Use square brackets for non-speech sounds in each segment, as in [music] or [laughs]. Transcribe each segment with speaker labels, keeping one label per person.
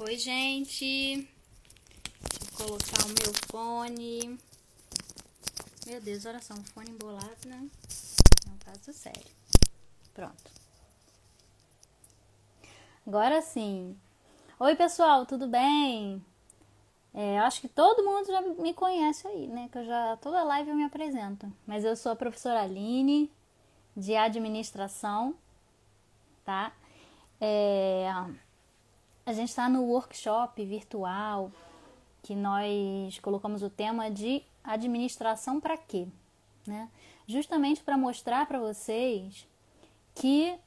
Speaker 1: Oi, gente. Deixa eu colocar o meu fone. Meu Deus, olha só, um fone embolado, né? É um caso sério. Pronto. Agora sim. Oi, pessoal, tudo bem? É, acho que todo mundo já me conhece aí, né? Que eu já toda live eu me apresento. Mas eu sou a professora Aline de administração, tá? É, a gente está no workshop virtual que nós colocamos o tema de administração para quê? Né? Justamente para mostrar para vocês que,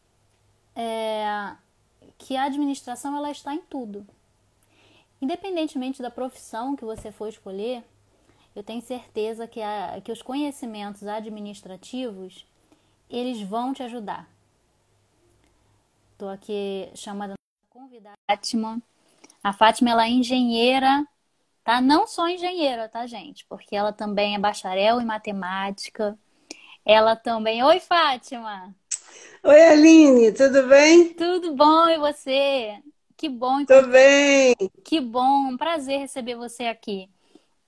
Speaker 1: é, que a administração ela está em tudo. Independentemente da profissão que você for escolher, eu tenho certeza que, a, que os conhecimentos administrativos eles vão te ajudar. Estou aqui chamando convidada Fátima. A Fátima ela é engenheira, tá? Não só engenheira, tá, gente? Porque ela também é bacharel em matemática. Ela também. Oi, Fátima.
Speaker 2: Oi, Aline, tudo bem?
Speaker 1: Tudo bom e você? Que bom.
Speaker 2: Tô bem.
Speaker 1: Que bom, um prazer receber você aqui.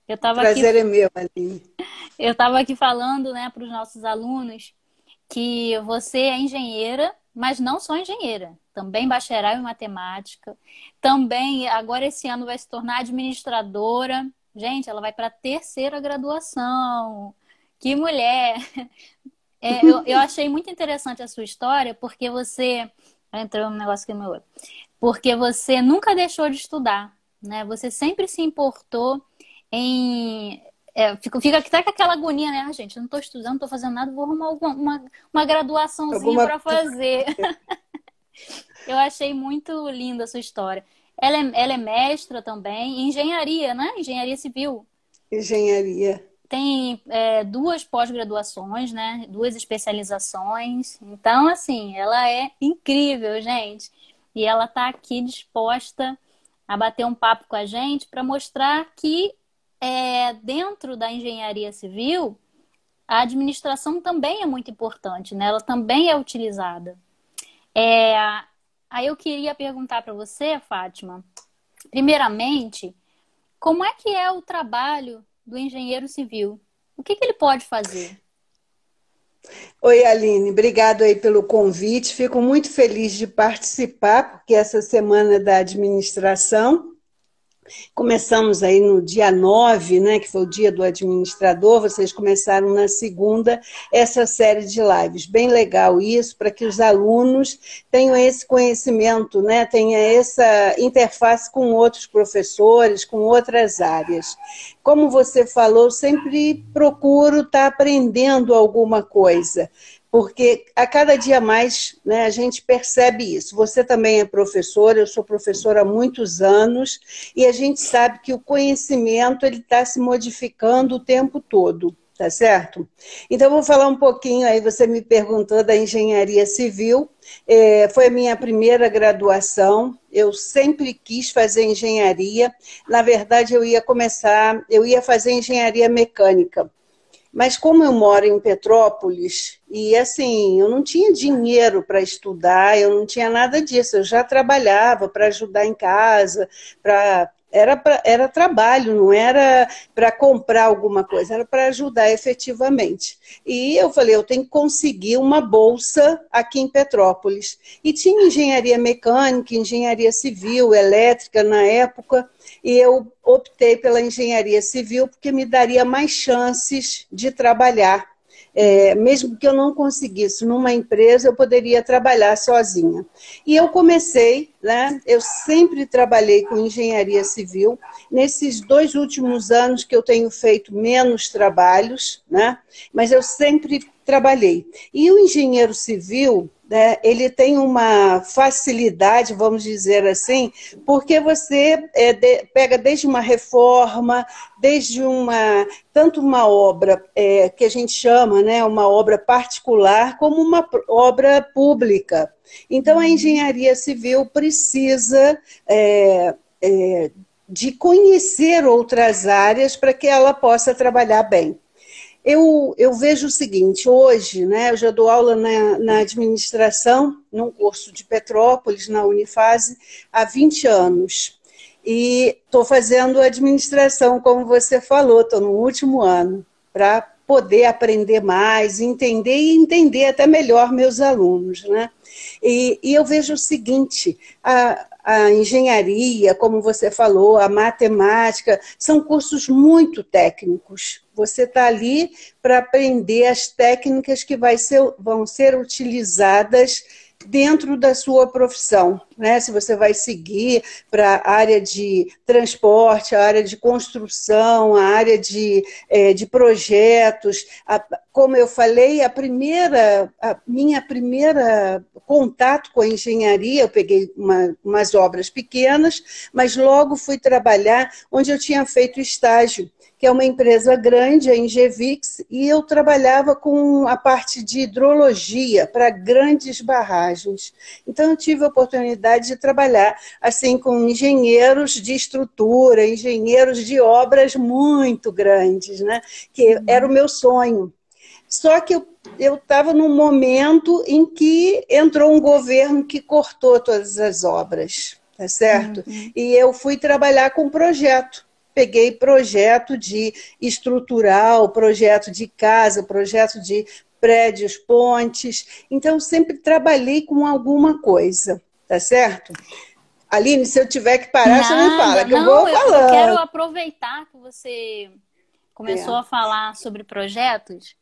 Speaker 2: Eu tava prazer aqui... é meu, Aline.
Speaker 1: Eu estava aqui falando, né, para os nossos alunos que você é engenheira, mas não só engenheira também bacharel em matemática, também agora esse ano vai se tornar administradora. Gente, ela vai para a terceira graduação. Que mulher! É, eu, eu achei muito interessante a sua história, porque você. Entrou um negócio aqui no meu olho. Porque você nunca deixou de estudar, né? Você sempre se importou em é, fica, fica até com aquela agonia, né? Ah, gente, não estou estudando, não estou fazendo nada, vou arrumar alguma, uma, uma graduaçãozinha Alguma... para fazer. [laughs] Eu achei muito linda a sua história. Ela é, ela é mestra também em engenharia, né? Engenharia civil.
Speaker 2: Engenharia.
Speaker 1: Tem é, duas pós-graduações, né? Duas especializações. Então, assim, ela é incrível, gente. E ela está aqui disposta a bater um papo com a gente para mostrar que é, dentro da engenharia civil a administração também é muito importante, né? Ela também é utilizada. É, aí eu queria perguntar para você, Fátima, primeiramente, como é que é o trabalho do engenheiro civil? O que, que ele pode fazer?
Speaker 2: Oi, Aline, obrigado aí pelo convite. Fico muito feliz de participar, porque essa semana da administração Começamos aí no dia 9, né, que foi o dia do administrador, vocês começaram na segunda essa série de lives. Bem legal isso, para que os alunos tenham esse conhecimento, né, tenha essa interface com outros professores, com outras áreas. Como você falou, sempre procuro estar tá aprendendo alguma coisa porque a cada dia mais né, a gente percebe isso. Você também é professora, eu sou professora há muitos anos, e a gente sabe que o conhecimento ele está se modificando o tempo todo, tá certo? Então, vou falar um pouquinho aí, você me perguntou da engenharia civil, é, foi a minha primeira graduação, eu sempre quis fazer engenharia, na verdade eu ia começar, eu ia fazer engenharia mecânica, mas como eu moro em Petrópolis, e assim, eu não tinha dinheiro para estudar, eu não tinha nada disso, eu já trabalhava para ajudar em casa, para era, pra, era trabalho, não era para comprar alguma coisa, era para ajudar efetivamente. E eu falei, eu tenho que conseguir uma bolsa aqui em Petrópolis. E tinha engenharia mecânica, engenharia civil, elétrica na época, e eu optei pela engenharia civil porque me daria mais chances de trabalhar é, mesmo que eu não conseguisse numa empresa, eu poderia trabalhar sozinha. E eu comecei, né? Eu sempre trabalhei com engenharia civil. Nesses dois últimos anos que eu tenho feito menos trabalhos, né? Mas eu sempre trabalhei. E o engenheiro civil, né, ele tem uma facilidade, vamos dizer assim, porque você é, de, pega desde uma reforma, desde uma tanto uma obra é, que a gente chama, né, uma obra particular, como uma obra pública. Então a engenharia civil precisa é, é de conhecer outras áreas para que ela possa trabalhar bem. Eu, eu vejo o seguinte, hoje, né, eu já dou aula na, na administração, num curso de Petrópolis, na Unifase, há 20 anos. e estou fazendo administração, como você falou, estou no último ano, para poder aprender mais, entender e entender até melhor meus alunos. Né? E, e eu vejo o seguinte: a, a engenharia, como você falou, a matemática, são cursos muito técnicos. Você está ali para aprender as técnicas que ser, vão ser utilizadas dentro da sua profissão, né? Se você vai seguir para a área de transporte, a área de construção, a área de, é, de projetos, a, como eu falei, a primeira, a minha primeira contato com a engenharia, eu peguei uma, umas obras pequenas, mas logo fui trabalhar onde eu tinha feito estágio que é uma empresa grande, a Ingevix, e eu trabalhava com a parte de hidrologia para grandes barragens. Então eu tive a oportunidade de trabalhar assim com engenheiros de estrutura, engenheiros de obras muito grandes, né? Que era o meu sonho. Só que eu estava num momento em que entrou um governo que cortou todas as obras, tá certo? Uhum. E eu fui trabalhar com projeto peguei projeto de estrutural, projeto de casa, projeto de prédios, pontes. Então, sempre trabalhei com alguma coisa, tá certo? Aline, se eu tiver que parar, Nada, você me fala, que não, eu vou falando.
Speaker 1: Eu quero aproveitar que você começou é. a falar sobre projetos,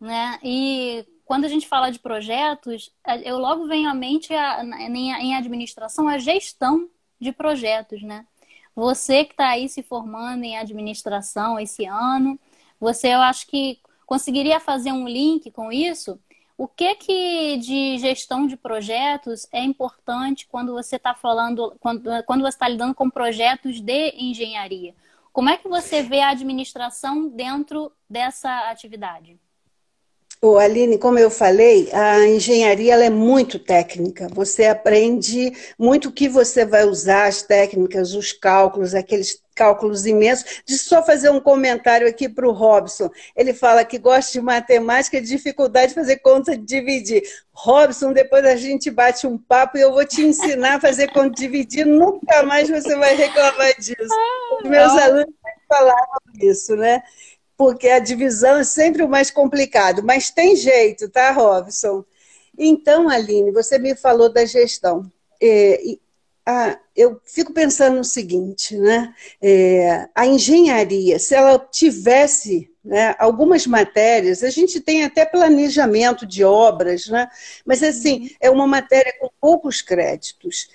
Speaker 1: né? E quando a gente fala de projetos, eu logo venho à mente a, em administração a gestão de projetos, né? Você que está aí se formando em administração esse ano, você eu acho que conseguiria fazer um link com isso? O que que de gestão de projetos é importante quando você está falando, quando, quando você está lidando com projetos de engenharia? Como é que você vê a administração dentro dessa atividade?
Speaker 2: Oh, Aline, como eu falei, a engenharia ela é muito técnica. Você aprende muito o que você vai usar, as técnicas, os cálculos, aqueles cálculos imensos. De só fazer um comentário aqui para o Robson. Ele fala que gosta de matemática e dificuldade de fazer conta de dividir. Robson, depois a gente bate um papo e eu vou te ensinar a fazer conta de dividir. Nunca mais você vai reclamar disso. Os meus alunos falavam isso, né? Porque a divisão é sempre o mais complicado, mas tem jeito, tá, Robson? Então, Aline, você me falou da gestão. É, a, eu fico pensando no seguinte, né? É, a engenharia, se ela tivesse né, algumas matérias, a gente tem até planejamento de obras, né? Mas assim, é uma matéria com poucos créditos.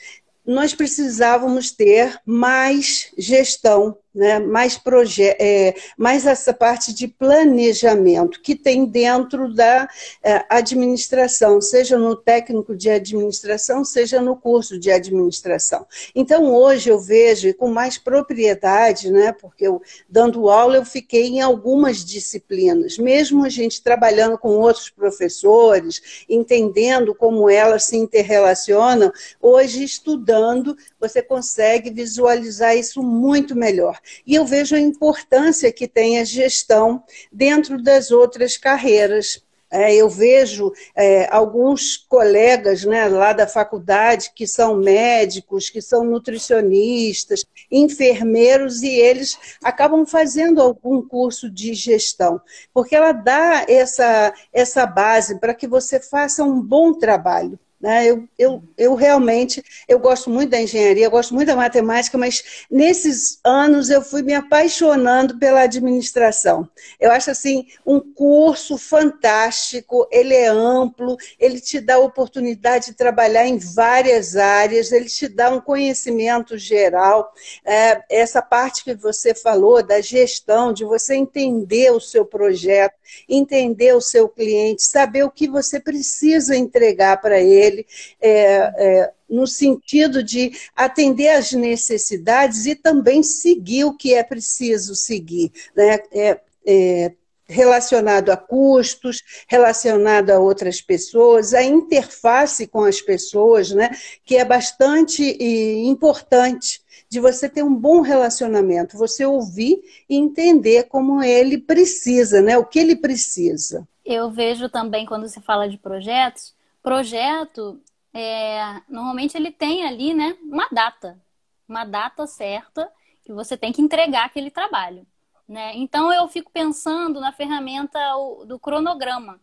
Speaker 2: Nós precisávamos ter mais gestão né, mais, proje é, mais essa parte de planejamento que tem dentro da é, administração, seja no técnico de administração, seja no curso de administração. Então, hoje eu vejo com mais propriedade, né, porque eu, dando aula, eu fiquei em algumas disciplinas, mesmo a gente trabalhando com outros professores, entendendo como elas se interrelacionam, hoje estudando, você consegue visualizar isso muito melhor. E eu vejo a importância que tem a gestão dentro das outras carreiras. É, eu vejo é, alguns colegas né, lá da faculdade que são médicos, que são nutricionistas, enfermeiros, e eles acabam fazendo algum curso de gestão, porque ela dá essa, essa base para que você faça um bom trabalho. Né? Eu, eu, eu realmente eu gosto muito da engenharia, eu gosto muito da matemática, mas nesses anos eu fui me apaixonando pela administração. Eu acho assim um curso fantástico, ele é amplo, ele te dá a oportunidade de trabalhar em várias áreas, ele te dá um conhecimento geral. É, essa parte que você falou da gestão, de você entender o seu projeto, entender o seu cliente, saber o que você precisa entregar para ele dele, é, é, no sentido de atender às necessidades e também seguir o que é preciso seguir. Né? É, é relacionado a custos, relacionado a outras pessoas, a interface com as pessoas, né, que é bastante importante de você ter um bom relacionamento, você ouvir e entender como ele precisa, né, o que ele precisa.
Speaker 1: Eu vejo também quando se fala de projetos, projeto, é, normalmente ele tem ali, né, uma data. uma data certa que você tem que entregar aquele trabalho. Né? Então eu fico pensando na ferramenta do cronograma.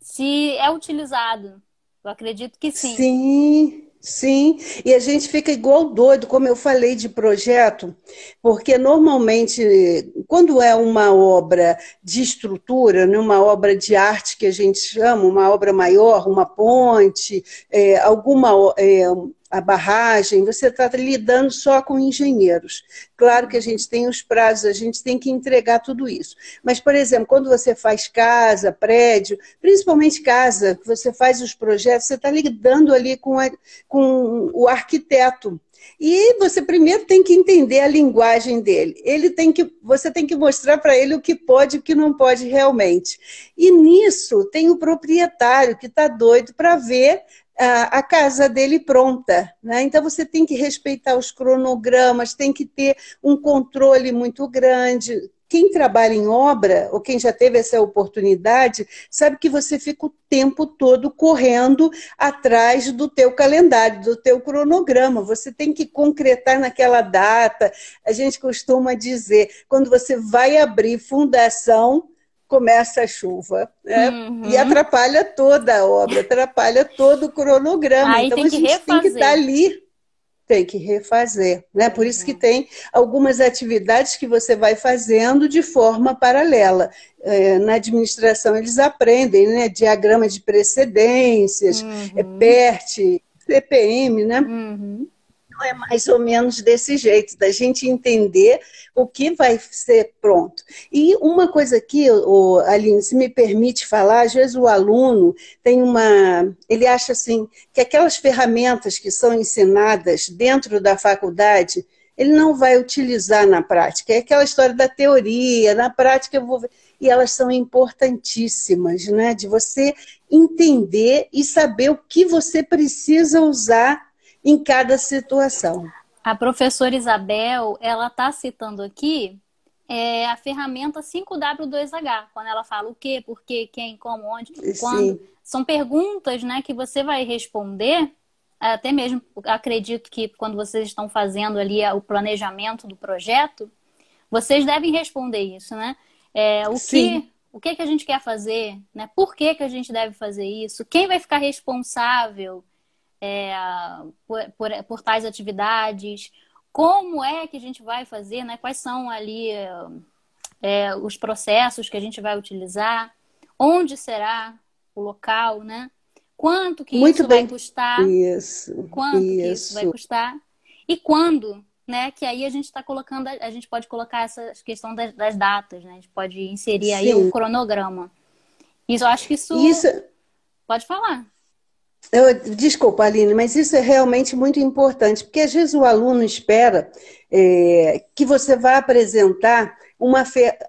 Speaker 1: Se é utilizado. Eu acredito que sim.
Speaker 2: Sim, Sim, e a gente fica igual doido, como eu falei de projeto, porque normalmente, quando é uma obra de estrutura, né, uma obra de arte que a gente chama, uma obra maior, uma ponte, é, alguma. É, a barragem, você está lidando só com engenheiros. Claro que a gente tem os prazos, a gente tem que entregar tudo isso. Mas, por exemplo, quando você faz casa, prédio, principalmente casa, você faz os projetos, você está lidando ali com, a, com o arquiteto. E você primeiro tem que entender a linguagem dele. Ele tem que, você tem que mostrar para ele o que pode e o que não pode realmente. E nisso tem o proprietário que está doido para ver a, casa dele pronta. Né? Então você tem que respeitar os cronogramas, tem que ter um controle muito grande. Quem trabalha em obra, ou quem já teve essa oportunidade, sabe que você fica o tempo todo correndo atrás do teu calendário, do teu cronograma. Você tem que concretar naquela data. A gente costuma dizer, quando você vai abrir fundação, começa a chuva né? uhum. e atrapalha toda a obra, atrapalha todo o cronograma.
Speaker 1: Aí
Speaker 2: então
Speaker 1: a gente
Speaker 2: refazer.
Speaker 1: tem
Speaker 2: que estar ali, tem que refazer. Né? Por isso que tem algumas atividades que você vai fazendo de forma paralela. É, na administração eles aprendem, né? Diagrama de precedências, uhum. é PERT, CPM, né? Uhum é mais ou menos desse jeito, da gente entender o que vai ser pronto. E uma coisa aqui, Aline, se me permite falar, às vezes o aluno tem uma. Ele acha assim que aquelas ferramentas que são ensinadas dentro da faculdade, ele não vai utilizar na prática. É aquela história da teoria, na prática eu vou ver. E elas são importantíssimas, né? De você entender e saber o que você precisa usar em cada situação.
Speaker 1: A professora Isabel, ela está citando aqui é, a ferramenta 5W2H, quando ela fala o que, por quê, quem, como, onde, quando. Sim. São perguntas né, que você vai responder, até mesmo acredito que quando vocês estão fazendo ali o planejamento do projeto, vocês devem responder isso, né? É, o Sim. que o que, que a gente quer fazer, né? Por que, que a gente deve fazer isso? Quem vai ficar responsável? É, por, por, por, tais atividades, como é que a gente vai fazer, né? quais são ali é, os processos que a gente vai utilizar, onde será o local, né? Quanto que
Speaker 2: Muito
Speaker 1: isso
Speaker 2: bem.
Speaker 1: vai custar?
Speaker 2: Isso.
Speaker 1: Quanto
Speaker 2: isso.
Speaker 1: que isso vai custar? E quando, né? Que aí a gente está colocando, a gente pode colocar essa questão das, das, datas, né? A gente pode inserir Sim. aí o cronograma. Isso, eu acho que isso.
Speaker 2: isso...
Speaker 1: Pode falar.
Speaker 2: Eu, desculpa, Aline, mas isso é realmente muito importante, porque às vezes o aluno espera é, que você vá apresentar uma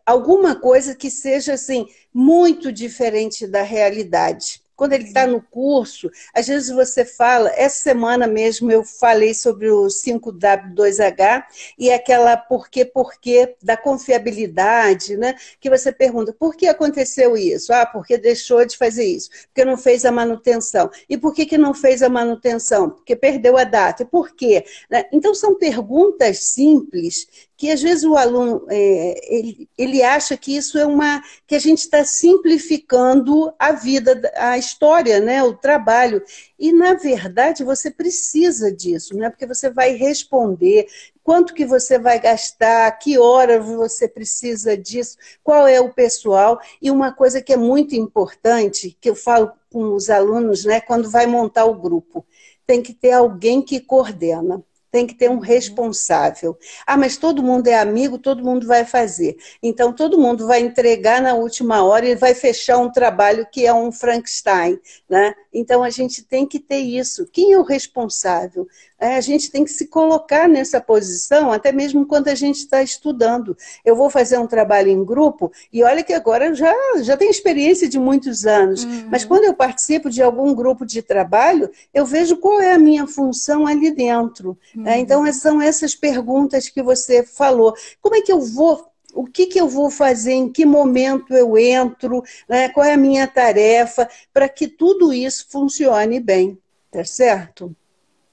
Speaker 2: alguma coisa que seja assim muito diferente da realidade. Quando ele está no curso, às vezes você fala, essa semana mesmo eu falei sobre o 5W2H e aquela porquê, porquê da confiabilidade, né? Que você pergunta, por que aconteceu isso? Ah, porque deixou de fazer isso, porque não fez a manutenção. E por que, que não fez a manutenção? Porque perdeu a data. E por quê? Né? Então, são perguntas simples que às vezes o aluno é, ele, ele acha que isso é uma que a gente está simplificando a vida, a história, né, o trabalho. E na verdade você precisa disso, né? Porque você vai responder quanto que você vai gastar, que hora você precisa disso, qual é o pessoal. E uma coisa que é muito importante, que eu falo com os alunos, né, quando vai montar o grupo, tem que ter alguém que coordena tem que ter um uhum. responsável. Ah, mas todo mundo é amigo, todo mundo vai fazer. Então, todo mundo vai entregar na última hora e vai fechar um trabalho que é um Frankenstein. Né? Então, a gente tem que ter isso. Quem é o responsável? É, a gente tem que se colocar nessa posição, até mesmo quando a gente está estudando. Eu vou fazer um trabalho em grupo, e olha que agora eu já, já tenho experiência de muitos anos, uhum. mas quando eu participo de algum grupo de trabalho, eu vejo qual é a minha função ali dentro. É, uhum. É, então, são essas perguntas que você falou. Como é que eu vou o que, que eu vou fazer, em que momento eu entro, né? qual é a minha tarefa, para que tudo isso funcione bem, tá certo?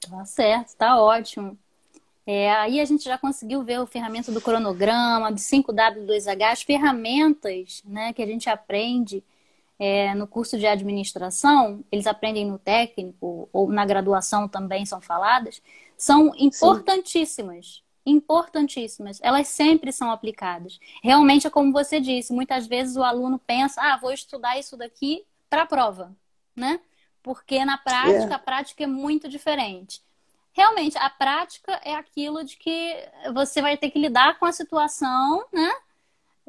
Speaker 1: Tá certo, tá ótimo. É, aí a gente já conseguiu ver o ferramenta do cronograma, do 5W2H, as ferramentas né, que a gente aprende é, no curso de administração, eles aprendem no técnico ou na graduação também são faladas, são importantíssimas. Sim. Importantíssimas. Elas sempre são aplicadas. Realmente é como você disse, muitas vezes o aluno pensa, ah, vou estudar isso daqui para a prova, né? Porque na prática, yeah. a prática é muito diferente realmente a prática é aquilo de que você vai ter que lidar com a situação, né?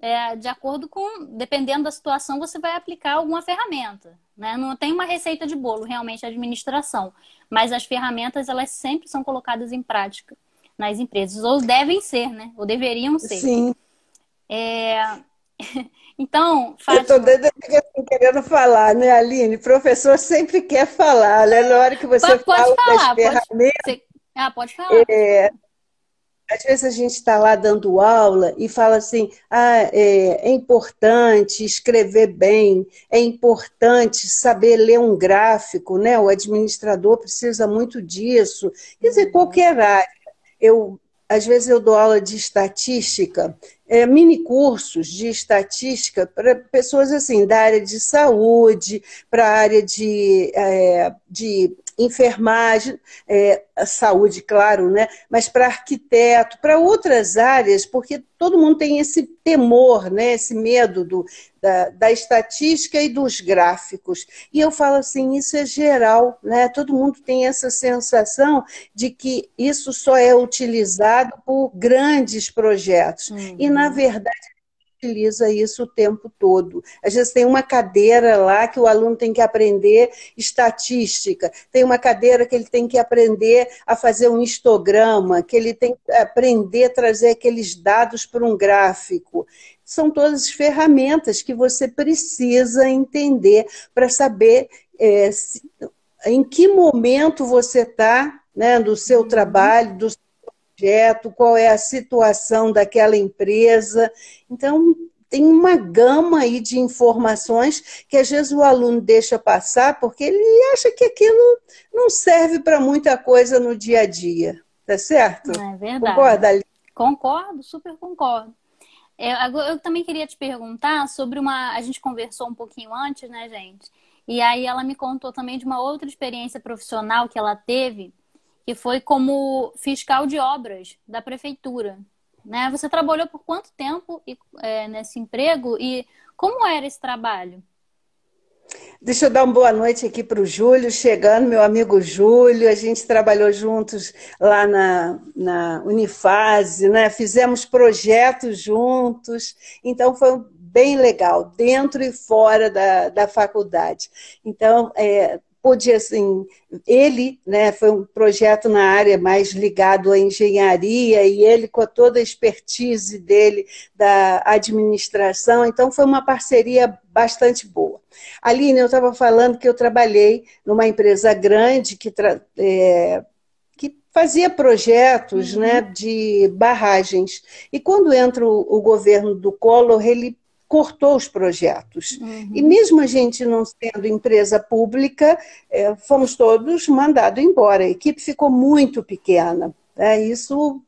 Speaker 1: É, de acordo com, dependendo da situação, você vai aplicar alguma ferramenta. Né? Não tem uma receita de bolo, realmente, a administração. Mas as ferramentas, elas sempre são colocadas em prática nas empresas. Ou devem ser, né? Ou deveriam ser.
Speaker 2: Sim.
Speaker 1: É... [laughs] Então,
Speaker 2: Fátima... Eu estou querendo falar, né, Aline? O professor sempre quer falar, né? Na hora que você
Speaker 1: pode, pode
Speaker 2: fala
Speaker 1: falar,
Speaker 2: das ferramentas...
Speaker 1: Pode... Ah, pode falar.
Speaker 2: É... Às vezes a gente está lá dando aula e fala assim: ah, é, é, importante escrever bem, é importante saber ler um gráfico, né? O administrador precisa muito disso. Quer dizer, uhum. qualquer área. Eu, às vezes eu dou aula de estatística é, mini cursos de estatística para pessoas assim da área de saúde, para a área de, é, de enfermagem, é, saúde, claro, né? mas para arquiteto, para outras áreas, porque todo mundo tem esse temor, né? esse medo do, da, da, estatística e dos gráficos. E eu falo assim, isso é geral, né? todo mundo tem essa sensação de que isso só é utilizado por grandes projetos. Uhum. E, na verdade, utiliza isso o tempo todo. Às vezes tem uma cadeira lá que o aluno tem que aprender estatística, tem uma cadeira que ele tem que aprender a fazer um histograma, que ele tem que aprender a trazer aqueles dados para um gráfico. São todas ferramentas que você precisa entender para saber é, se, em que momento você está né, do seu uhum. trabalho, do projeto, qual é a situação daquela empresa. Então, tem uma gama aí de informações que às vezes o aluno deixa passar porque ele acha que aquilo não serve para muita coisa no dia a dia. Tá certo?
Speaker 1: É verdade. Concorda, Ali? Concordo, super concordo. Eu, eu também queria te perguntar sobre uma. A gente conversou um pouquinho antes, né, gente? E aí ela me contou também de uma outra experiência profissional que ela teve que foi como fiscal de obras da prefeitura. Né? Você trabalhou por quanto tempo é, nesse emprego e como era esse trabalho?
Speaker 2: Deixa eu dar uma boa noite aqui para o Júlio, chegando, meu amigo Júlio. A gente trabalhou juntos lá na, na Unifase, né? fizemos projetos juntos, então foi bem legal, dentro e fora da, da faculdade. Então, é, pude, assim, ele, né, foi um projeto na área mais ligado à engenharia e ele com toda a expertise dele da administração, então foi uma parceria bastante boa. Aline, eu estava falando que eu trabalhei numa empresa grande que, é, que fazia projetos uhum. né, de barragens. E quando entra o, o governo do Collor, ele cortou os projetos. Uhum. E mesmo a gente não sendo empresa pública, é, fomos todos mandados embora. A equipe ficou muito pequena. É, isso.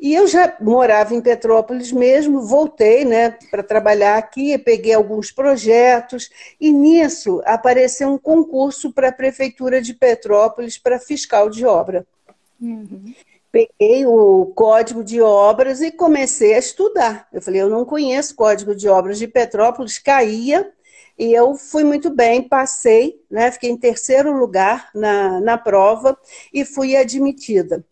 Speaker 2: E eu já morava em Petrópolis mesmo, voltei né, para trabalhar aqui, peguei alguns projetos, e nisso apareceu um concurso para a Prefeitura de Petrópolis para fiscal de obra. Uhum peguei o código de obras e comecei a estudar. Eu falei, eu não conheço código de obras de Petrópolis, caía, e eu fui muito bem, passei, né, fiquei em terceiro lugar na, na prova e fui admitida.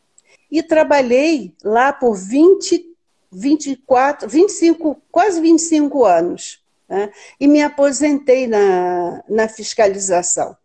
Speaker 2: E trabalhei lá por 20, 24, 25, quase 25 anos. Né, e me aposentei na, na fiscalização.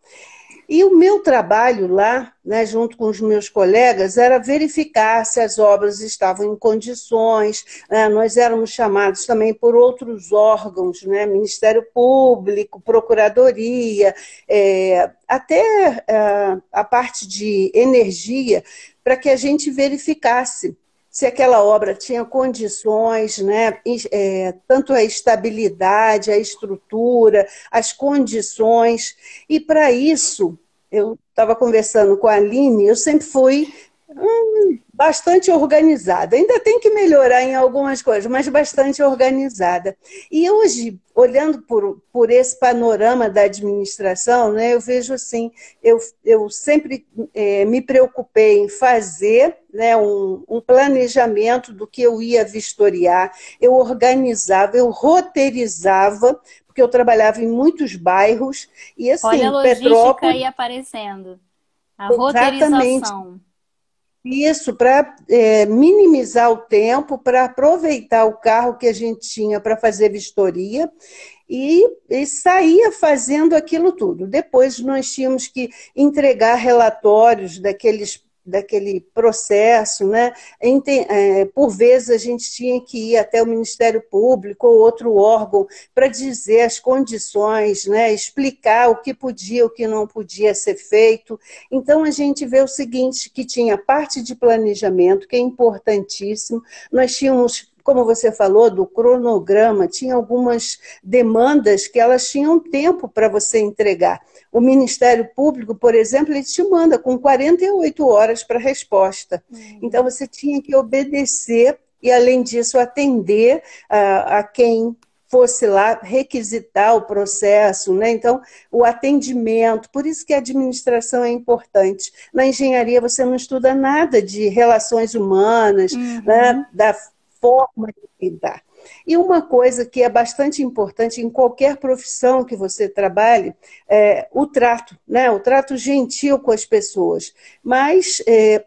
Speaker 2: E o meu trabalho lá, né, junto com os meus colegas, era verificar se as obras estavam em condições. Né, nós éramos chamados também por outros órgãos, né, Ministério Público, Procuradoria, é, até é, a parte de energia, para que a gente verificasse se aquela obra tinha condições, né, é, tanto a estabilidade, a estrutura, as condições. E para isso, eu estava conversando com a Aline, eu sempre fui bastante organizada. Ainda tem que melhorar em algumas coisas, mas bastante organizada. E hoje, olhando por, por esse panorama da administração, né, eu vejo assim, eu, eu sempre é, me preocupei em fazer né, um, um, planejamento do que eu ia vistoriar, eu organizava, eu roteirizava, porque eu trabalhava em muitos bairros, e assim,
Speaker 1: Olha a logística Petrópolis... aí aparecendo. A roteirização.
Speaker 2: Isso, para é, minimizar o tempo, para aproveitar o carro que a gente tinha para fazer vistoria e, e saía fazendo aquilo tudo. Depois nós tínhamos que entregar relatórios daqueles daquele processo, né? É, por vezes a gente tinha que ir até o Ministério Público ou outro órgão para dizer as condições, né? explicar o que podia, o que não podia ser feito. Então a gente vê o seguinte, que tinha parte de planejamento, que é importantíssimo, nós tínhamos como você falou, do cronograma, tinha algumas demandas que elas tinham tempo para você entregar. O Ministério Público, por exemplo, ele te manda com 48 horas para resposta. Uhum. Então, você tinha que obedecer e, além disso, atender a, a quem fosse lá requisitar o processo, né? Então, o atendimento, por isso que a administração é importante. Na engenharia você não estuda nada de relações humanas, uhum. né? da forma de lidar. E uma coisa que é bastante importante em qualquer profissão que você trabalhe é o trato, né? o trato gentil com as pessoas. Mas é,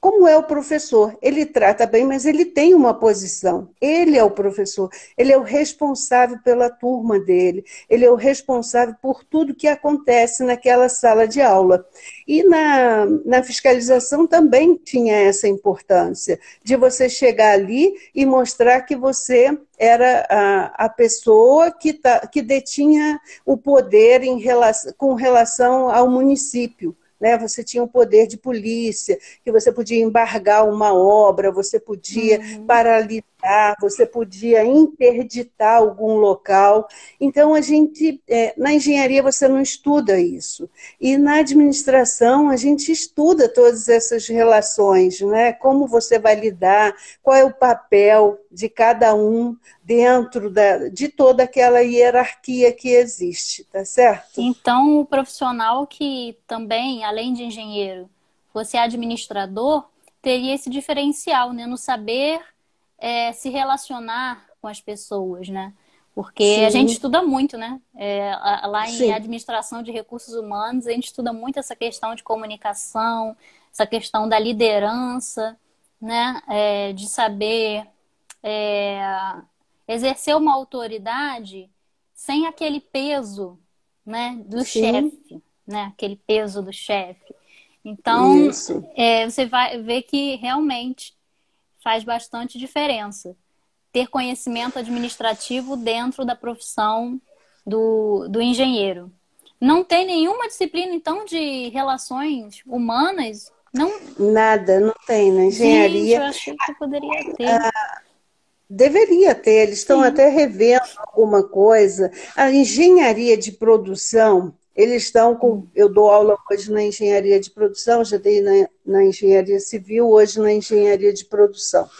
Speaker 2: como é o professor. Ele trata bem, mas ele tem uma posição. Ele é o professor, ele é o responsável pela turma dele, ele é o responsável por tudo que acontece naquela sala de aula. E na, na fiscalização também tinha essa importância, de você chegar ali e mostrar que você era a, a pessoa que, tá, que detinha o poder em relação, com relação ao município né? Você tinha o poder de polícia, que você podia embargar uma obra, você podia uhum. paralisar, você podia interditar algum local. Então a gente, é, na engenharia você não estuda isso e na administração a gente estuda todas essas relações, né? Como você vai lidar, qual é o papel de cada um dentro da, de toda aquela hierarquia que existe, tá certo?
Speaker 1: Então, o profissional que também, além de engenheiro, fosse administrador, teria esse diferencial, né? No saber é, se relacionar com as pessoas, né? Porque Sim. a gente estuda muito, né? É, lá em Sim. administração de recursos humanos, a gente estuda muito essa questão de comunicação, essa questão da liderança, né? É, de saber é, exercer uma autoridade sem aquele peso né, do chefe, né? Aquele peso do chefe. Então, é, você vai ver que realmente faz bastante diferença ter conhecimento administrativo dentro da profissão do, do engenheiro. Não tem nenhuma disciplina, então, de relações humanas? Não...
Speaker 2: Nada, não tem na engenharia. Gente,
Speaker 1: eu achei que poderia ter. Ah,
Speaker 2: Deveria ter, eles estão Sim. até revendo alguma coisa. A engenharia de produção, eles estão com. Eu dou aula hoje na engenharia de produção, já dei na, na engenharia civil, hoje na engenharia de produção.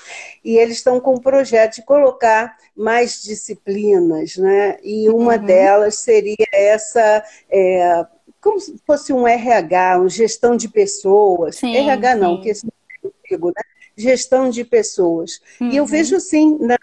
Speaker 2: E eles estão com um projeto de colocar mais disciplinas, né? E uma uhum. delas seria essa. É, como se fosse um RH, um gestão de pessoas. Sim, RH não, sim. que esse é né? gestão de pessoas. Uhum. E eu uhum. vejo assim, na,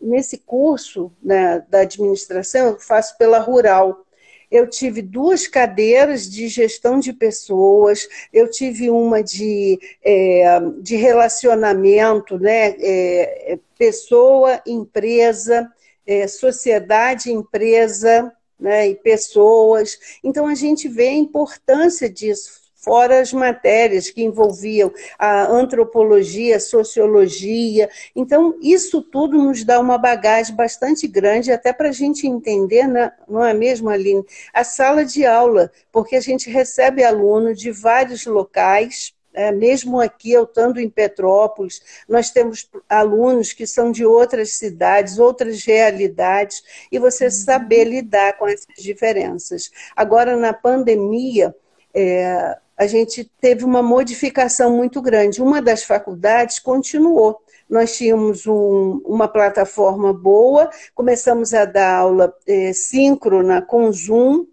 Speaker 2: nesse curso né, da administração, eu faço pela Rural. Eu tive duas cadeiras de gestão de pessoas, eu tive uma de, é, de relacionamento, né, é, pessoa, empresa, é, sociedade, empresa, né, e pessoas. Então a gente vê a importância disso fora as matérias que envolviam a antropologia, a sociologia. Então, isso tudo nos dá uma bagagem bastante grande, até para a gente entender, né, não é mesmo, Aline, a sala de aula, porque a gente recebe alunos de vários locais. É, mesmo aqui, eu estando em Petrópolis, nós temos alunos que são de outras cidades, outras realidades, e você uhum. saber lidar com essas diferenças. Agora, na pandemia, é, a gente teve uma modificação muito grande. Uma das faculdades continuou. Nós tínhamos um, uma plataforma boa, começamos a dar aula é, síncrona com Zoom,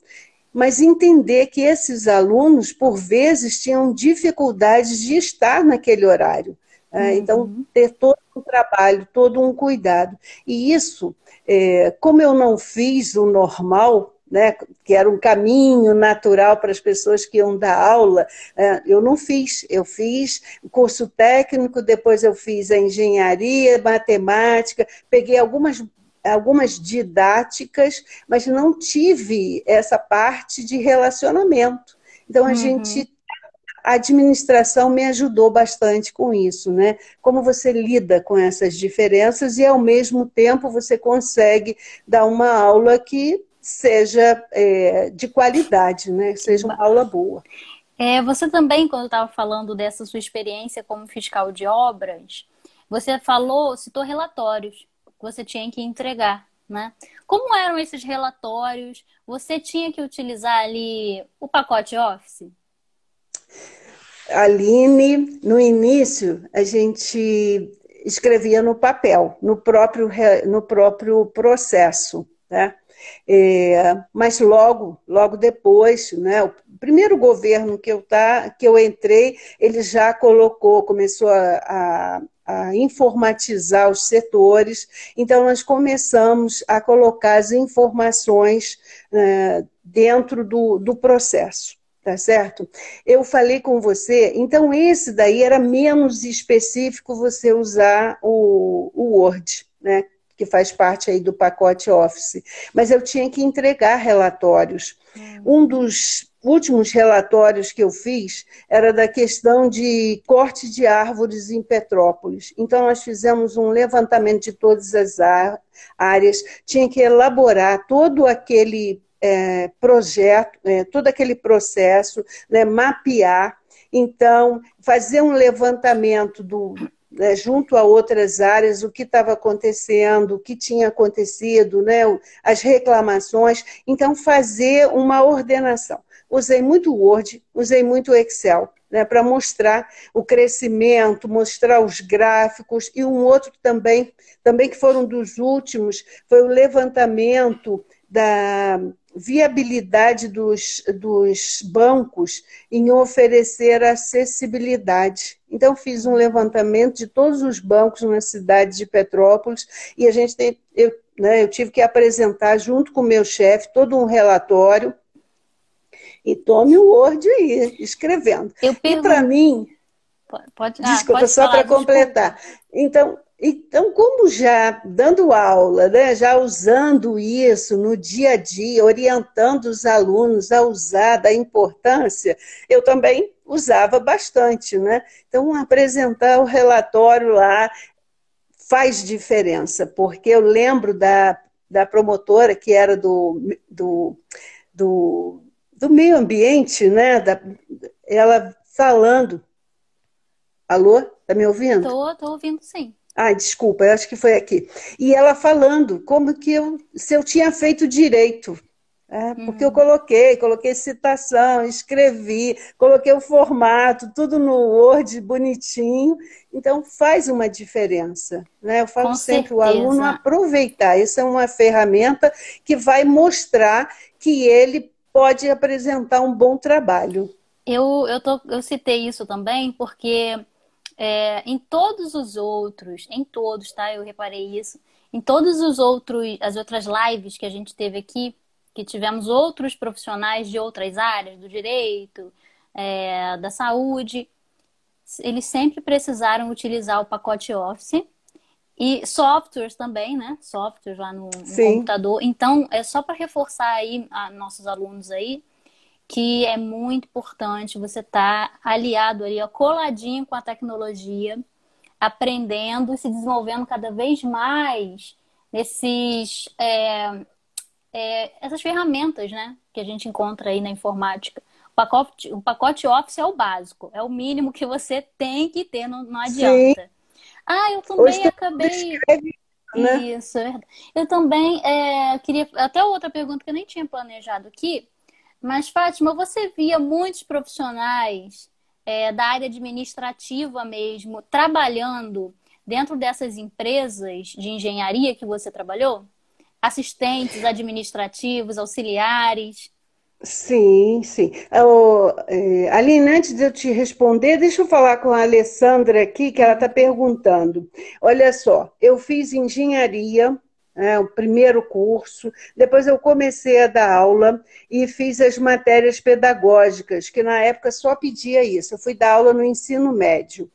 Speaker 2: mas entender que esses alunos, por vezes, tinham dificuldades de estar naquele horário. É, então, uhum. ter todo um trabalho, todo um cuidado. E isso, é, como eu não fiz o normal, né, que era um caminho natural para as pessoas que iam dar aula, é, eu não fiz. Eu fiz curso técnico, depois eu fiz a engenharia, matemática, peguei algumas algumas didáticas, mas não tive essa parte de relacionamento. Então a uhum. gente a administração me ajudou bastante com isso, né? Como você lida com essas diferenças e ao mesmo tempo você consegue dar uma aula que seja é, de qualidade, né? Seja uma aula boa.
Speaker 1: É, você também, quando estava falando dessa sua experiência como fiscal de obras, você falou, citou relatórios que você tinha que entregar, né? Como eram esses relatórios? Você tinha que utilizar ali o pacote Office?
Speaker 2: Aline, no início, a gente escrevia no papel, no próprio, no próprio processo, né? É, mas logo, logo depois, né, o primeiro governo que eu, tá, que eu entrei, ele já colocou, começou a, a, a informatizar os setores, então nós começamos a colocar as informações é, dentro do, do processo tá certo? Eu falei com você, então esse daí era menos específico você usar o, o Word, né? Que faz parte aí do pacote Office. Mas eu tinha que entregar relatórios. Hum. Um dos últimos relatórios que eu fiz era da questão de corte de árvores em Petrópolis. Então, nós fizemos um levantamento de todas as áreas, tinha que elaborar todo aquele é, projeto, é, todo aquele processo, né, mapear, então, fazer um levantamento do, né, junto a outras áreas, o que estava acontecendo, o que tinha acontecido, né, as reclamações, então fazer uma ordenação. Usei muito Word, usei muito Excel, né, para mostrar o crescimento, mostrar os gráficos, e um outro também, também que foram dos últimos, foi o levantamento da viabilidade dos, dos bancos em oferecer acessibilidade. Então, fiz um levantamento de todos os bancos na cidade de Petrópolis e a gente tem, eu, né, eu tive que apresentar, junto com o meu chefe, todo um relatório. E tome o Word aí, escrevendo. E para mim. Pode, ah, desculpa, pode só para completar. Então, então, como já dando aula, né, já usando isso no dia a dia, orientando os alunos a usar da importância, eu também usava bastante, né? Então, apresentar o relatório lá faz diferença, porque eu lembro da, da promotora que era do, do, do, do meio ambiente, né? Da, ela falando. Alô? Tá me ouvindo?
Speaker 1: Tô, tô ouvindo sim.
Speaker 2: Ai, desculpa, eu acho que foi aqui. E ela falando como que eu, se eu tinha feito direito. É, porque uhum. eu coloquei, coloquei citação, escrevi, coloquei o formato, tudo no Word bonitinho. Então faz uma diferença. Né? Eu falo Com sempre o aluno aproveitar. Essa é uma ferramenta que vai mostrar que ele pode apresentar um bom trabalho.
Speaker 1: Eu, eu, tô, eu citei isso também porque é, em todos os outros, em todos, tá? Eu reparei isso. Em todos os outros, as outras lives que a gente teve aqui, que tivemos outros profissionais de outras áreas, do direito, é, da saúde, eles sempre precisaram utilizar o pacote Office e softwares também, né? Softwares lá no, no computador. Então, é só para reforçar aí a nossos alunos aí que é muito importante você estar tá aliado ali, ó, coladinho com a tecnologia, aprendendo e se desenvolvendo cada vez mais nesses é, é, essas ferramentas, né, que a gente encontra aí na informática. O pacote, o pacote Office é o básico, é o mínimo que você tem que ter, não, não adianta. Sim. Ah, eu também Hoje acabei. Escreve, né? Isso, é verdade. Eu também é, queria. Até outra pergunta que eu nem tinha planejado aqui Mas, Fátima, você via muitos profissionais é, da área administrativa mesmo trabalhando dentro dessas empresas de engenharia que você trabalhou? Assistentes administrativos, auxiliares?
Speaker 2: Sim, sim. Oh, Aline, antes de eu te responder, deixa eu falar com a Alessandra aqui, que ela está perguntando. Olha só, eu fiz engenharia, é, o primeiro curso, depois eu comecei a dar aula e fiz as matérias pedagógicas, que na época só pedia isso. Eu fui dar aula no ensino médio.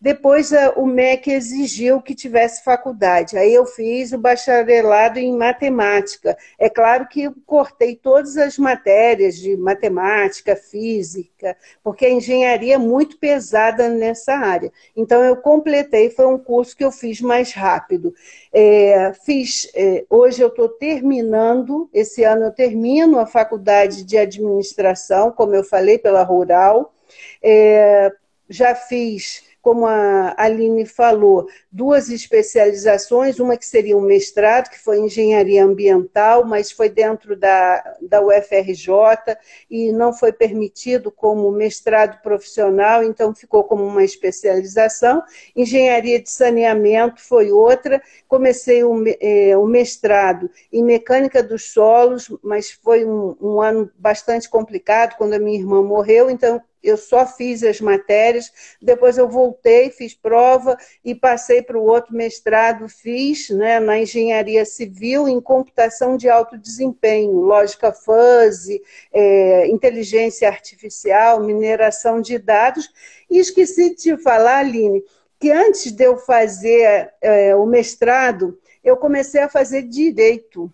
Speaker 2: Depois o MEC exigiu que tivesse faculdade. Aí eu fiz o bacharelado em matemática. É claro que cortei todas as matérias de matemática, física, porque a engenharia é muito pesada nessa área. Então eu completei, foi um curso que eu fiz mais rápido. É, fiz, é, hoje eu estou terminando, esse ano eu termino a faculdade de administração, como eu falei, pela Rural. É, já fiz como a Aline falou, duas especializações, uma que seria um mestrado, que foi engenharia ambiental, mas foi dentro da, da UFRJ e não foi permitido como mestrado profissional, então ficou como uma especialização. Engenharia de saneamento foi outra. Comecei o, é, o mestrado em mecânica dos solos, mas foi um, um ano bastante complicado quando a minha irmã morreu, então eu só fiz as matérias, depois eu voltei, fiz prova e passei para o outro mestrado, fiz né, na engenharia civil em computação de alto desempenho, lógica fuzzy, é, inteligência artificial, mineração de dados. E esqueci de te falar, Aline, que antes de eu fazer é, o mestrado, eu comecei a fazer direito.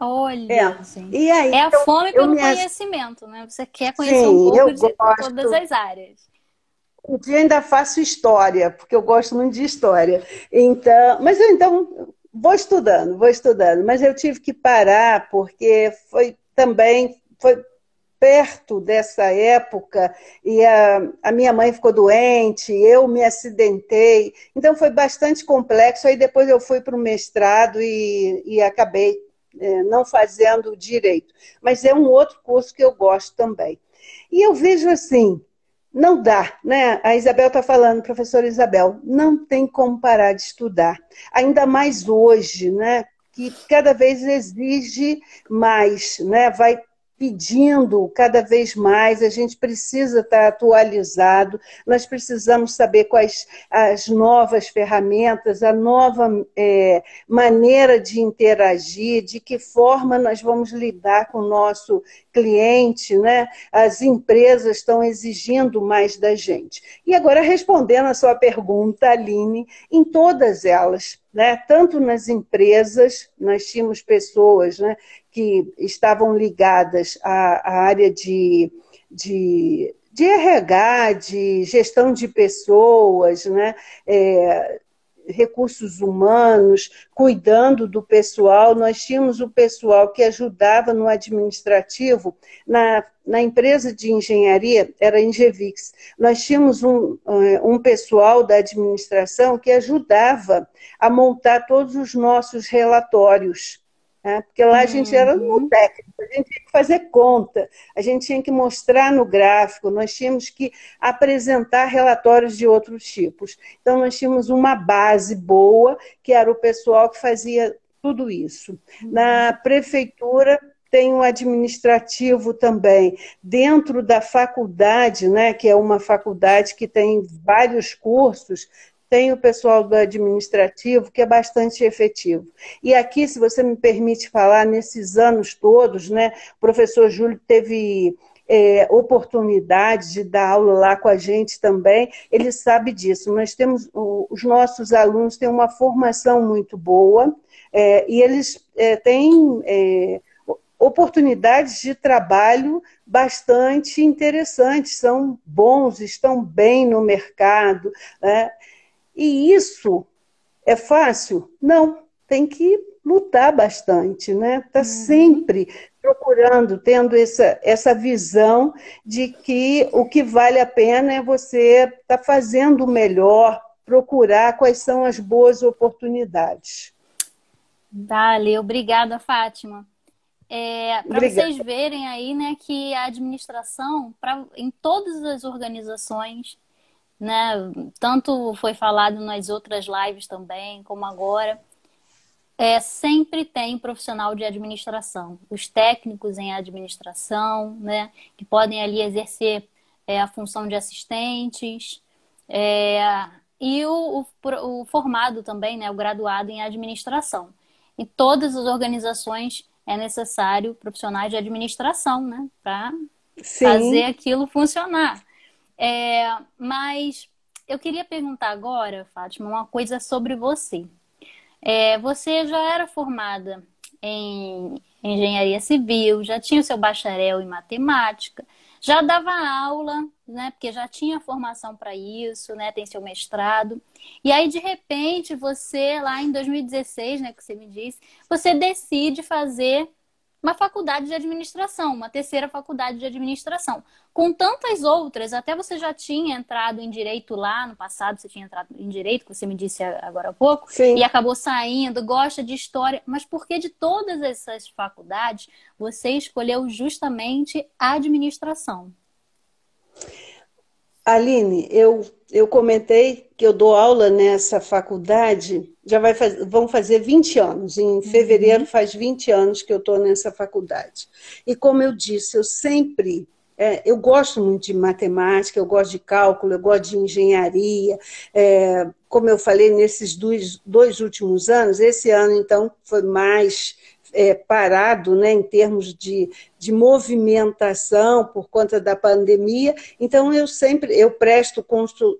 Speaker 1: Olha, é. E aí, é a eu, fome pelo me... conhecimento, né? Você quer conhecer Sim, um pouco de gosto. todas as áreas.
Speaker 2: Um dia ainda faço história, porque eu gosto muito de história. Então, mas eu então vou estudando, vou estudando, mas eu tive que parar porque foi também foi perto dessa época e a, a minha mãe ficou doente, eu me acidentei, então foi bastante complexo. Aí depois eu fui para o mestrado e, e acabei é, não fazendo direito. Mas é um outro curso que eu gosto também. E eu vejo assim, não dá, né? A Isabel está falando, professora Isabel, não tem como parar de estudar. Ainda mais hoje, né? Que cada vez exige mais, né? Vai pedindo cada vez mais, a gente precisa estar atualizado, nós precisamos saber quais as novas ferramentas, a nova é, maneira de interagir, de que forma nós vamos lidar com o nosso cliente, né? As empresas estão exigindo mais da gente. E agora, respondendo a sua pergunta, Aline, em todas elas, né? tanto nas empresas, nós tínhamos pessoas né, que estavam ligadas à, à área de, de, de, RH, de gestão de pessoas, né? É, recursos humanos, cuidando do pessoal. Nós tínhamos o pessoal que ajudava no administrativo, na, na empresa de engenharia, era a Ingevix. Nós tínhamos um, eh, um pessoal da administração que ajudava a montar todos os nossos relatórios. Né? Porque lá a gente era no uhum. técnico, a gente tinha que fazer conta, a gente tinha que mostrar no gráfico, nós tínhamos que apresentar relatórios de outros tipos. Então, nós tínhamos uma base boa, que era o pessoal que fazia tudo isso. Na uhum. prefeitura, tem um administrativo também. Dentro da faculdade, né, que é uma faculdade que tem vários cursos, tem o pessoal do administrativo que é bastante efetivo. E aqui, se você me permite falar, nesses anos todos, né, o professor Júlio teve é, oportunidade de dar aula lá com a gente também, ele sabe disso. Nós temos, os nossos alunos têm uma formação muito boa é, e eles é, têm é, oportunidades de trabalho bastante interessantes, são bons, estão bem no mercado. Né? E isso é fácil? Não, tem que lutar bastante, né? Está uhum. sempre procurando, tendo essa, essa visão de que o que vale a pena é você estar tá fazendo o melhor, procurar quais são as boas oportunidades.
Speaker 1: Dale, obrigada, Fátima. É, para vocês verem aí, né, que a administração, pra, em todas as organizações, né, tanto foi falado nas outras lives também, como agora, é, sempre tem profissional de administração. Os técnicos em administração, né, que podem ali exercer é, a função de assistentes, é, e o, o, o, formado também, né, o graduado em administração. Em todas as organizações é necessário profissionais de administração, né? Para fazer aquilo funcionar. É, mas eu queria perguntar agora, Fátima, uma coisa sobre você. É, você já era formada em engenharia civil, já tinha o seu bacharel em matemática, já dava aula, né? Porque já tinha formação para isso, né? Tem seu mestrado. E aí, de repente, você, lá em 2016, né, que você me disse, você decide fazer uma faculdade de administração, uma terceira faculdade de administração. Com tantas outras, até você já tinha entrado em direito lá no passado, você tinha entrado em direito, que você me disse agora há pouco, Sim. e acabou saindo, gosta de história, mas por que de todas essas faculdades você escolheu justamente a administração?
Speaker 2: Aline, eu, eu comentei que eu dou aula nessa faculdade, já vai vão fazer 20 anos, em uhum. fevereiro faz 20 anos que eu estou nessa faculdade. E como eu disse, eu sempre é, eu gosto muito de matemática, eu gosto de cálculo, eu gosto de engenharia. É, como eu falei, nesses dois, dois últimos anos, esse ano, então, foi mais é, parado né, em termos de, de movimentação por conta da pandemia. Então, eu sempre eu presto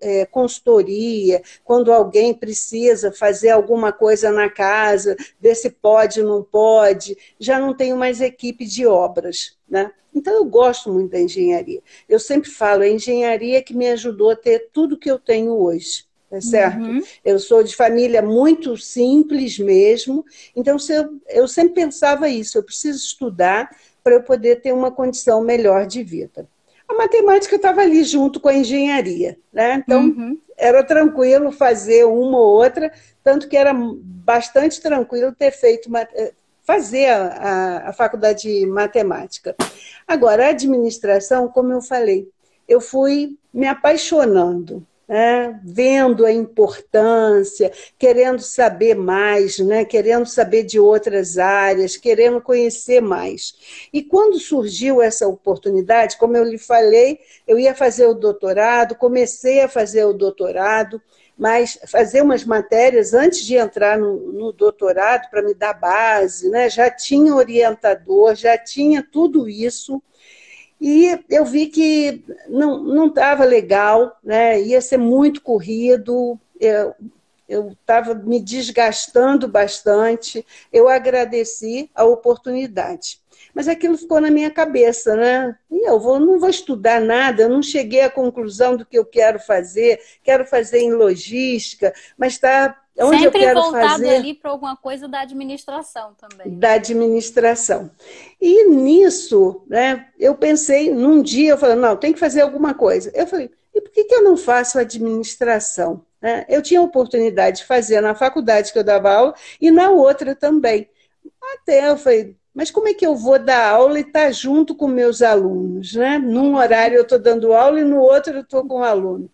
Speaker 2: é, consultoria quando alguém precisa fazer alguma coisa na casa, ver se pode não pode. Já não tenho mais equipe de obras. Né? Então, eu gosto muito da engenharia. Eu sempre falo, é a engenharia que me ajudou a ter tudo que eu tenho hoje é certo? Uhum. Eu sou de família muito simples mesmo, então eu, eu sempre pensava isso, eu preciso estudar para eu poder ter uma condição melhor de vida. A matemática estava ali junto com a engenharia, né? Então uhum. era tranquilo fazer uma ou outra, tanto que era bastante tranquilo ter feito eh, fazer a, a, a faculdade de matemática. Agora, a administração, como eu falei, eu fui me apaixonando né, vendo a importância, querendo saber mais, né, querendo saber de outras áreas, querendo conhecer mais. E quando surgiu essa oportunidade, como eu lhe falei, eu ia fazer o doutorado, comecei a fazer o doutorado, mas fazer umas matérias antes de entrar no, no doutorado para me dar base, né? já tinha orientador, já tinha tudo isso. E eu vi que não estava legal, né? ia ser muito corrido, eu estava me desgastando bastante. Eu agradeci a oportunidade. Mas aquilo ficou na minha cabeça, né? E eu vou, não vou estudar nada, não cheguei à conclusão do que eu quero fazer, quero fazer em logística, mas está Onde
Speaker 1: Sempre
Speaker 2: eu quero
Speaker 1: voltado
Speaker 2: fazer...
Speaker 1: ali para alguma coisa da administração também.
Speaker 2: Da administração. E nisso, né, eu pensei, num dia, eu falei, não, tem que fazer alguma coisa. Eu falei, e por que, que eu não faço administração? Né? Eu tinha a oportunidade de fazer na faculdade que eu dava aula e na outra também. Até eu falei, mas como é que eu vou dar aula e estar tá junto com meus alunos? Né? Num horário eu estou dando aula e no outro eu estou com o aluno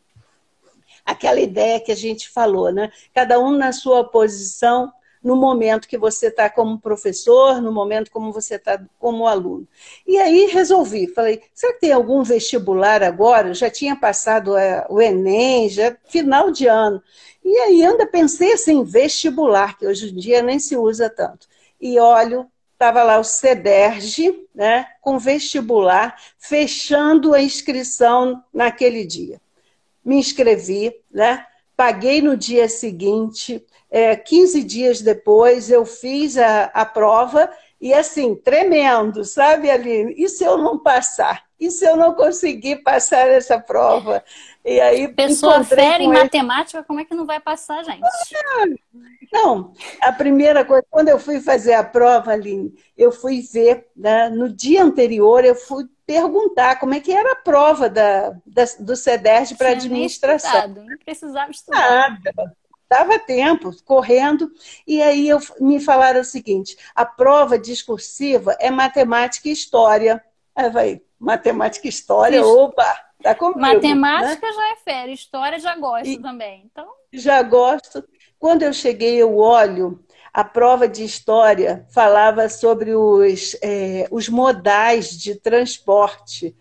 Speaker 2: aquela ideia que a gente falou, né? Cada um na sua posição no momento que você está como professor, no momento como você está como aluno. E aí resolvi, falei, será que tem algum vestibular agora? Já tinha passado é, o Enem, já final de ano. E aí ainda pensei assim, vestibular, que hoje em dia nem se usa tanto. E olho, estava lá o CEDERJ, né, com vestibular, fechando a inscrição naquele dia me inscrevi, né? paguei no dia seguinte, é, 15 dias depois eu fiz a, a prova e assim, tremendo, sabe, Aline? E se eu não passar? E se eu não conseguir passar essa prova?
Speaker 1: E aí Pessoa fera em ele... matemática, como é que não vai passar, gente?
Speaker 2: Não, a primeira coisa, quando eu fui fazer a prova, Aline, eu fui ver, né, no dia anterior, eu fui perguntar como é que era a prova da, da do CEDERJ para administração.
Speaker 1: Estudado, não precisava estudar.
Speaker 2: Nada. dava tempo, correndo, e aí eu, me falaram o seguinte: a prova discursiva é matemática e história. Aí vai, matemática e história, Isso. opa, tá comigo.
Speaker 1: Matemática né? já é fera, história já gosto e também. Então...
Speaker 2: Já gosto. Quando eu cheguei, eu olho, a prova de história falava sobre os, é, os modais de transporte.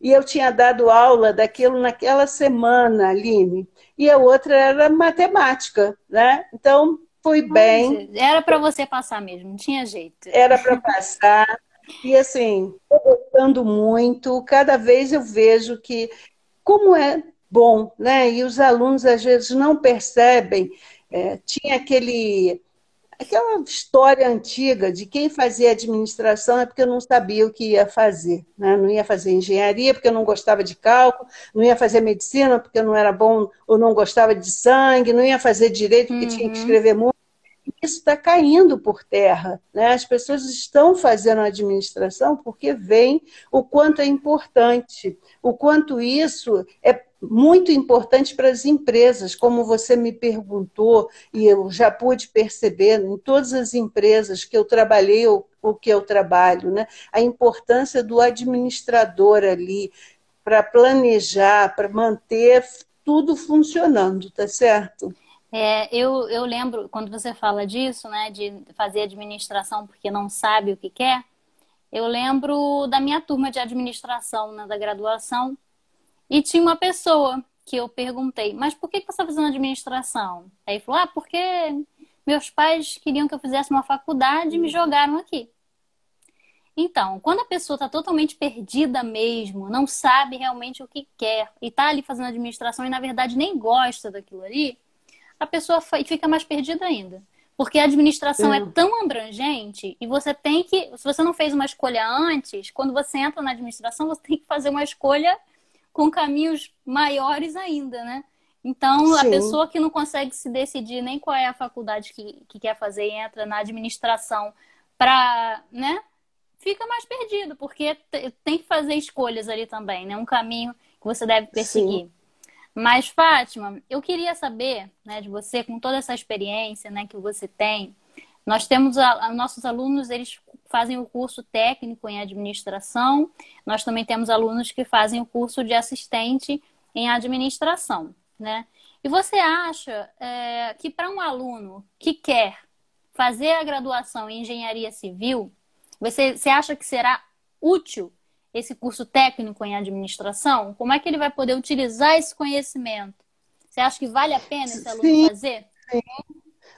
Speaker 2: E eu tinha dado aula daquilo naquela semana, Aline e a outra era matemática, né? Então, fui bem.
Speaker 1: Era para você passar mesmo, não tinha jeito.
Speaker 2: Era para passar. E assim, estou gostando muito. Cada vez eu vejo que como é bom, né? E os alunos às vezes não percebem. É, tinha aquele aquela história antiga de quem fazia administração é porque eu não sabia o que ia fazer. Né? Não ia fazer engenharia porque eu não gostava de cálculo, não ia fazer medicina porque eu não era bom ou não gostava de sangue, não ia fazer direito porque uhum. tinha que uhum. escrever muito. Isso está caindo por terra. Né? As pessoas estão fazendo administração porque veem o quanto é importante, o quanto isso é muito importante para as empresas, como você me perguntou, e eu já pude perceber em todas as empresas que eu trabalhei ou, ou que eu trabalho, né? a importância do administrador ali para planejar, para manter tudo funcionando, tá certo?
Speaker 1: É, eu, eu lembro, quando você fala disso, né, de fazer administração porque não sabe o que quer, eu lembro da minha turma de administração, né, da graduação, e tinha uma pessoa que eu perguntei, mas por que você está fazendo administração? Aí ele falou, ah, porque meus pais queriam que eu fizesse uma faculdade e me jogaram aqui. Então, quando a pessoa está totalmente perdida mesmo, não sabe realmente o que quer e está ali fazendo administração e na verdade nem gosta daquilo ali, a pessoa fica mais perdida ainda. Porque a administração é tão abrangente e você tem que, se você não fez uma escolha antes, quando você entra na administração, você tem que fazer uma escolha com caminhos maiores ainda, né? Então, Sim. a pessoa que não consegue se decidir nem qual é a faculdade que, que quer fazer e entra na administração para, né? Fica mais perdido, porque tem que fazer escolhas ali também, né? Um caminho que você deve perseguir. Sim. Mas, Fátima, eu queria saber, né, de você, com toda essa experiência, né, que você tem, nós temos a, a, nossos alunos, eles fazem o curso técnico em administração. Nós também temos alunos que fazem o curso de assistente em administração, né? E você acha é, que para um aluno que quer fazer a graduação em engenharia civil, você, você acha que será útil esse curso técnico em administração? Como é que ele vai poder utilizar esse conhecimento? Você acha que vale a pena esse aluno sim, fazer? Sim.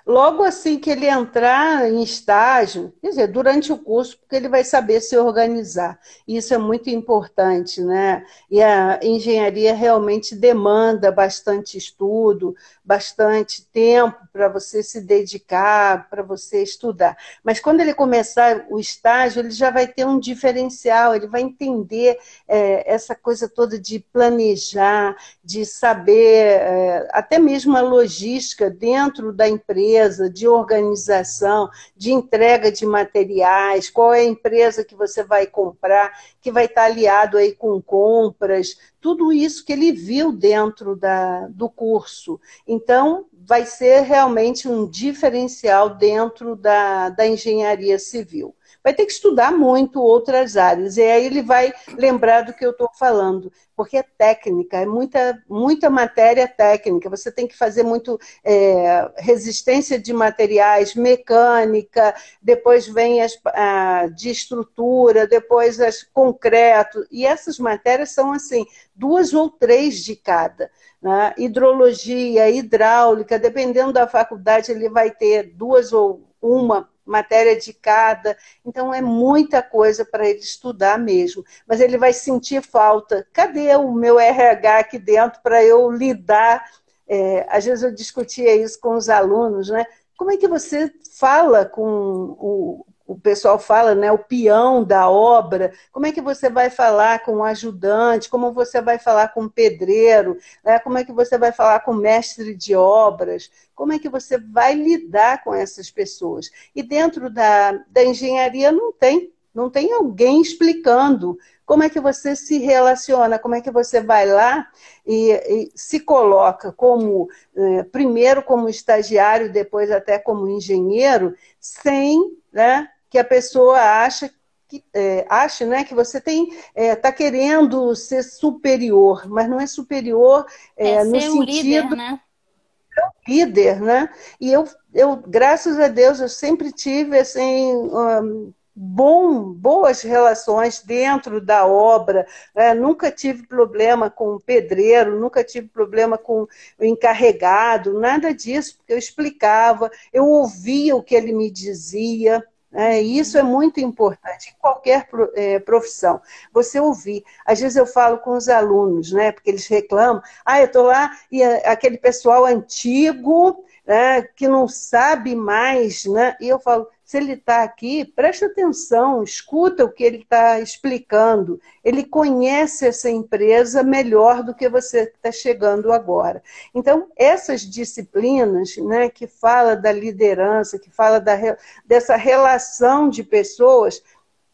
Speaker 2: Logo assim que ele entrar em estágio, quer dizer, durante o curso, porque ele vai saber se organizar. Isso é muito importante, né? E a engenharia realmente demanda bastante estudo, bastante tempo para você se dedicar, para você estudar. Mas quando ele começar o estágio, ele já vai ter um diferencial, ele vai entender é, essa coisa toda de planejar, de saber é, até mesmo a logística dentro da empresa, de organização, de entrega de materiais, qual é a empresa que você vai comprar, que vai estar aliado aí com compras, tudo isso que ele viu dentro da, do curso. Então, vai ser realmente um diferencial dentro da, da engenharia civil vai ter que estudar muito outras áreas. E aí ele vai lembrar do que eu estou falando, porque é técnica, é muita, muita matéria técnica. Você tem que fazer muito é, resistência de materiais, mecânica, depois vem as a, de estrutura, depois as concreto. E essas matérias são assim, duas ou três de cada. Né? Hidrologia, hidráulica, dependendo da faculdade, ele vai ter duas ou uma matéria de cada. Então, é muita coisa para ele estudar mesmo. Mas ele vai sentir falta. Cadê o meu RH aqui dentro para eu lidar? É, às vezes eu discutia isso com os alunos, né? Como é que você fala com o, o pessoal fala, né, o peão da obra, como é que você vai falar com o ajudante, como você vai falar com o pedreiro, né, como é que você vai falar com o mestre de obras, como é que você vai lidar com essas pessoas. E dentro da, da engenharia não tem, não tem alguém explicando como é que você se relaciona, como é que você vai lá e, e se coloca como, eh, primeiro como estagiário, depois até como engenheiro, sem né, que a pessoa ache que, é, ache né, que você tem está é, tá querendo ser superior, mas não é superior é, é no sentido. Um líder, né? líder, né? E eu, eu, graças a Deus, eu sempre tive assim. Um, bom, boas relações dentro da obra, né? nunca tive problema com o pedreiro, nunca tive problema com o encarregado, nada disso, porque eu explicava, eu ouvia o que ele me dizia, é, isso é muito importante em qualquer é, profissão. Você ouvir. Às vezes eu falo com os alunos, né? Porque eles reclamam. Ah, eu estou lá e aquele pessoal antigo, né, que não sabe mais, né? E eu falo, se ele está aqui, preste atenção, escuta o que ele está explicando. Ele conhece essa empresa melhor do que você está chegando agora. Então, essas disciplinas né, que fala da liderança, que fala da, dessa relação de pessoas,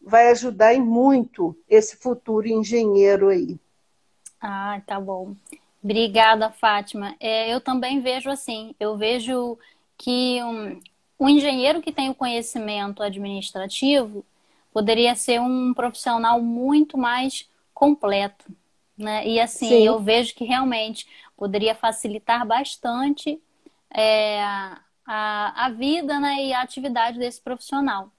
Speaker 2: vai ajudar em muito esse futuro engenheiro aí.
Speaker 1: Ah, tá bom. Obrigada, Fátima. É, eu também vejo assim, eu vejo que um, o engenheiro que tem o conhecimento administrativo poderia ser um profissional muito mais completo. Né? E assim, Sim. eu vejo que realmente poderia facilitar bastante é, a, a vida né, e a atividade desse profissional.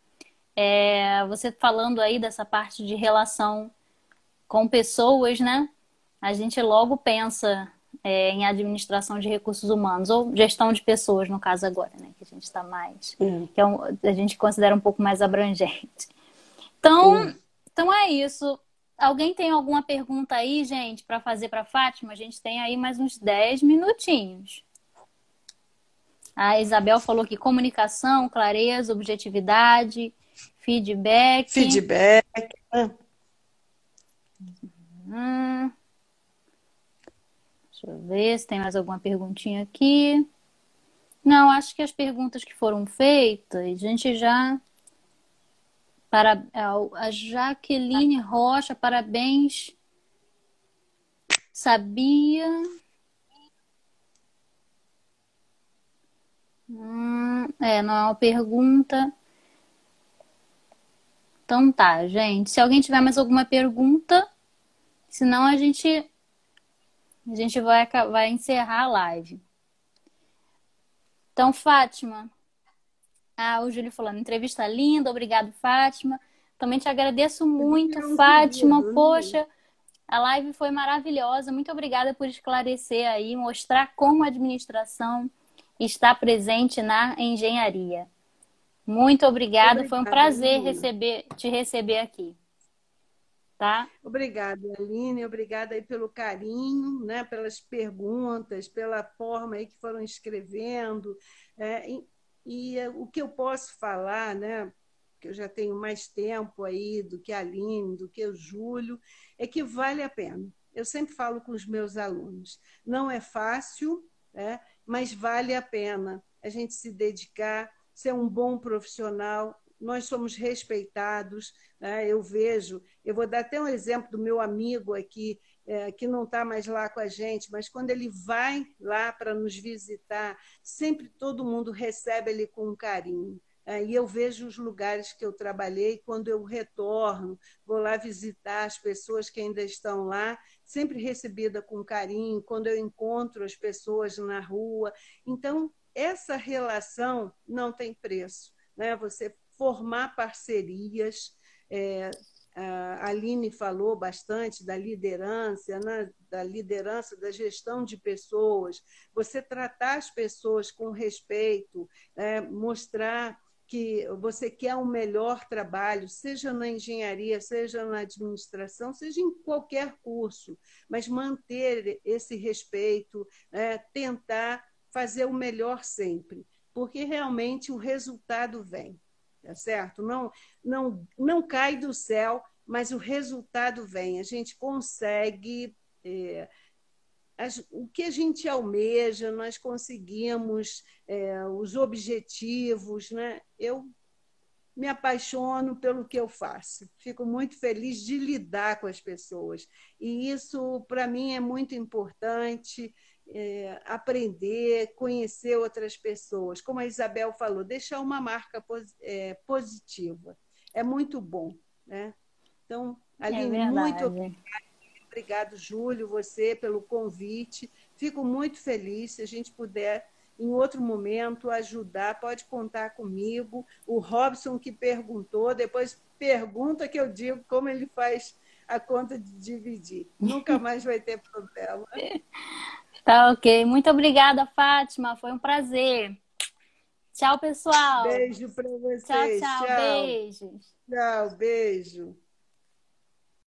Speaker 1: É, você falando aí dessa parte de relação com pessoas, né? A gente logo pensa é, em administração de recursos humanos, ou gestão de pessoas, no caso agora, né? Que a gente está mais. Uhum. Que é um, a gente considera um pouco mais abrangente. Então, uhum. então é isso. Alguém tem alguma pergunta aí, gente, para fazer para Fátima? A gente tem aí mais uns 10 minutinhos. A Isabel falou que comunicação, clareza, objetividade, feedback.
Speaker 2: Feedback.
Speaker 1: Hum. Deixa eu ver se tem mais alguma perguntinha aqui. Não, acho que as perguntas que foram feitas, a gente já. Para a Jaqueline Rocha, parabéns. Sabia. Hum, é, não é uma pergunta. Então tá, gente. Se alguém tiver mais alguma pergunta, senão a gente a gente vai, vai encerrar a live. Então, Fátima. Ah, o Júlio falando, entrevista linda, obrigado, Fátima. Também te agradeço muito, Fátima. Poxa, a live foi maravilhosa. Muito obrigada por esclarecer aí, mostrar como a administração está presente na engenharia. Muito obrigada, foi um prazer receber, te receber aqui. Tá?
Speaker 2: Obrigada, Aline, obrigada aí pelo carinho, né, pelas perguntas, pela forma aí que foram escrevendo. É, e, e, é, o que eu posso falar, né, que eu já tenho mais tempo aí do que a Aline, do que o Júlio, é que vale a pena. Eu sempre falo com os meus alunos, não é fácil, né, mas vale a pena a gente se dedicar, ser um bom profissional, nós somos respeitados. Né? Eu vejo, eu vou dar até um exemplo do meu amigo aqui, é, que não está mais lá com a gente, mas quando ele vai lá para nos visitar, sempre todo mundo recebe ele com carinho. É, e eu vejo os lugares que eu trabalhei, quando eu retorno, vou lá visitar as pessoas que ainda estão lá, sempre recebida com carinho, quando eu encontro as pessoas na rua. Então, essa relação não tem preço. Né? Você formar parcerias. É, a Aline falou bastante da liderança, né? da liderança, da gestão de pessoas. Você tratar as pessoas com respeito, é, mostrar que você quer um melhor trabalho, seja na engenharia, seja na administração, seja em qualquer curso, mas manter esse respeito, é, tentar fazer o melhor sempre, porque realmente o resultado vem tá certo? Não, não, não cai do céu, mas o resultado vem. A gente consegue. É, o que a gente almeja, nós conseguimos é, os objetivos. Né? Eu me apaixono pelo que eu faço. Fico muito feliz de lidar com as pessoas. E isso, para mim, é muito importante. É, aprender, conhecer outras pessoas. Como a Isabel falou, deixar uma marca é, positiva. É muito bom. Né? Então, é Aline, é muito obrigada. Obrigado, Júlio, você, pelo convite. Fico muito feliz se a gente puder em outro momento ajudar, pode contar comigo. O Robson que perguntou, depois pergunta que eu digo como ele faz a conta de dividir. Nunca [laughs] mais vai ter problema. [laughs]
Speaker 1: Tá ok. Muito obrigada, Fátima. Foi um prazer. Tchau, pessoal.
Speaker 2: Beijo para vocês.
Speaker 1: Tchau, tchau, tchau. Beijos.
Speaker 2: Tchau, beijo.